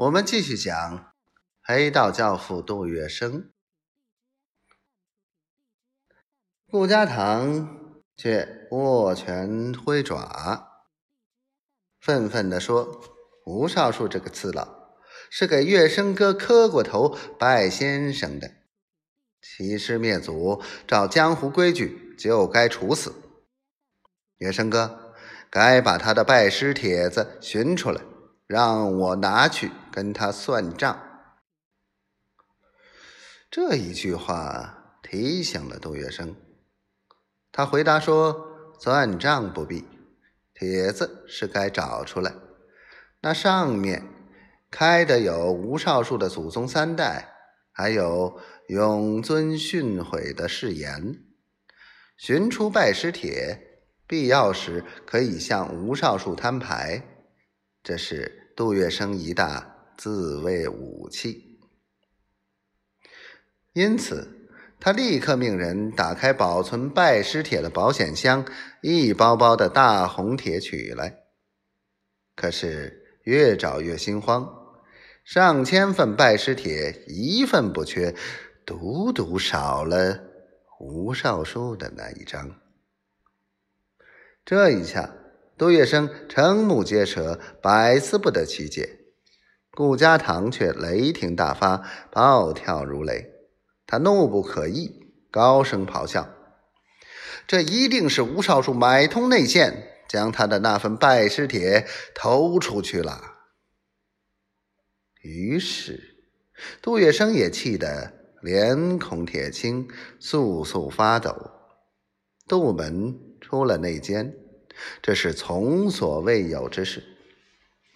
我们继续讲黑道教父杜月笙。顾家堂却握拳挥爪，愤愤地说：“吴少树这个次老是给月笙哥磕过头拜先生的，欺师灭祖，照江湖规矩就该处死。月笙哥，该把他的拜师帖子寻出来。”让我拿去跟他算账。这一句话提醒了杜月笙，他回答说：“算账不必，帖子是该找出来。那上面开的有吴少树的祖宗三代，还有永尊训诲的誓言。寻出拜师帖，必要时可以向吴少树摊牌。这是。”杜月笙一大自卫武器，因此他立刻命人打开保存拜师帖的保险箱，一包包的大红帖取来。可是越找越心慌，上千份拜师帖一份不缺，独独少了吴少书的那一张。这一下。杜月笙瞠目结舌，百思不得其解。顾家堂却雷霆大发，暴跳如雷。他怒不可遏，高声咆哮：“这一定是吴少树买通内线，将他的那份拜师帖偷出去了。”于是，杜月笙也气得脸孔铁青，簌簌发抖。杜门出了内奸。这是从所未有之事，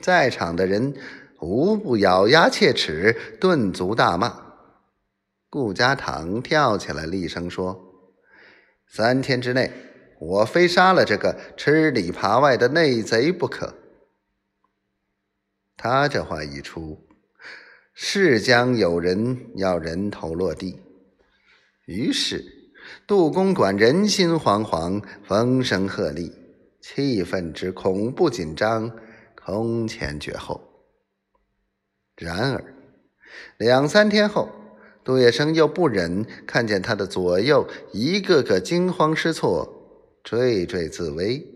在场的人无不咬牙切齿，顿足大骂。顾家堂跳起来厉声说：“三天之内，我非杀了这个吃里扒外的内贼不可。”他这话一出，是将有人要人头落地。于是，杜公馆人心惶惶，风声鹤唳。气氛之恐怖紧张，空前绝后。然而，两三天后，杜月笙又不忍看见他的左右一个个惊慌失措、惴惴自危，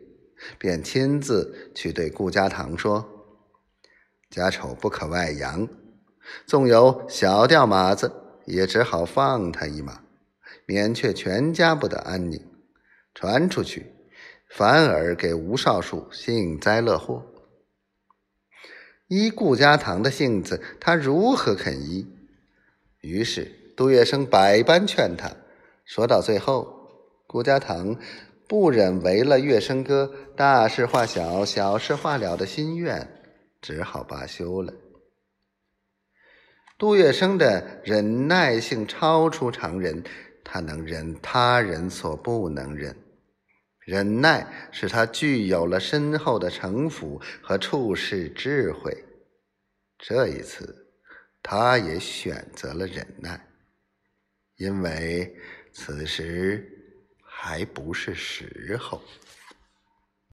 便亲自去对顾家堂说：“家丑不可外扬，纵有小掉马子，也只好放他一马，免却全家不得安宁。传出去。”反而给吴少树幸灾乐祸。依顾家堂的性子，他如何肯依？于是杜月笙百般劝他，说到最后，顾家堂不忍违了月笙哥大事化小、小事化了的心愿，只好罢休了。杜月笙的忍耐性超出常人，他能忍他人所不能忍。忍耐使他具有了深厚的城府和处世智慧。这一次，他也选择了忍耐，因为此时还不是时候。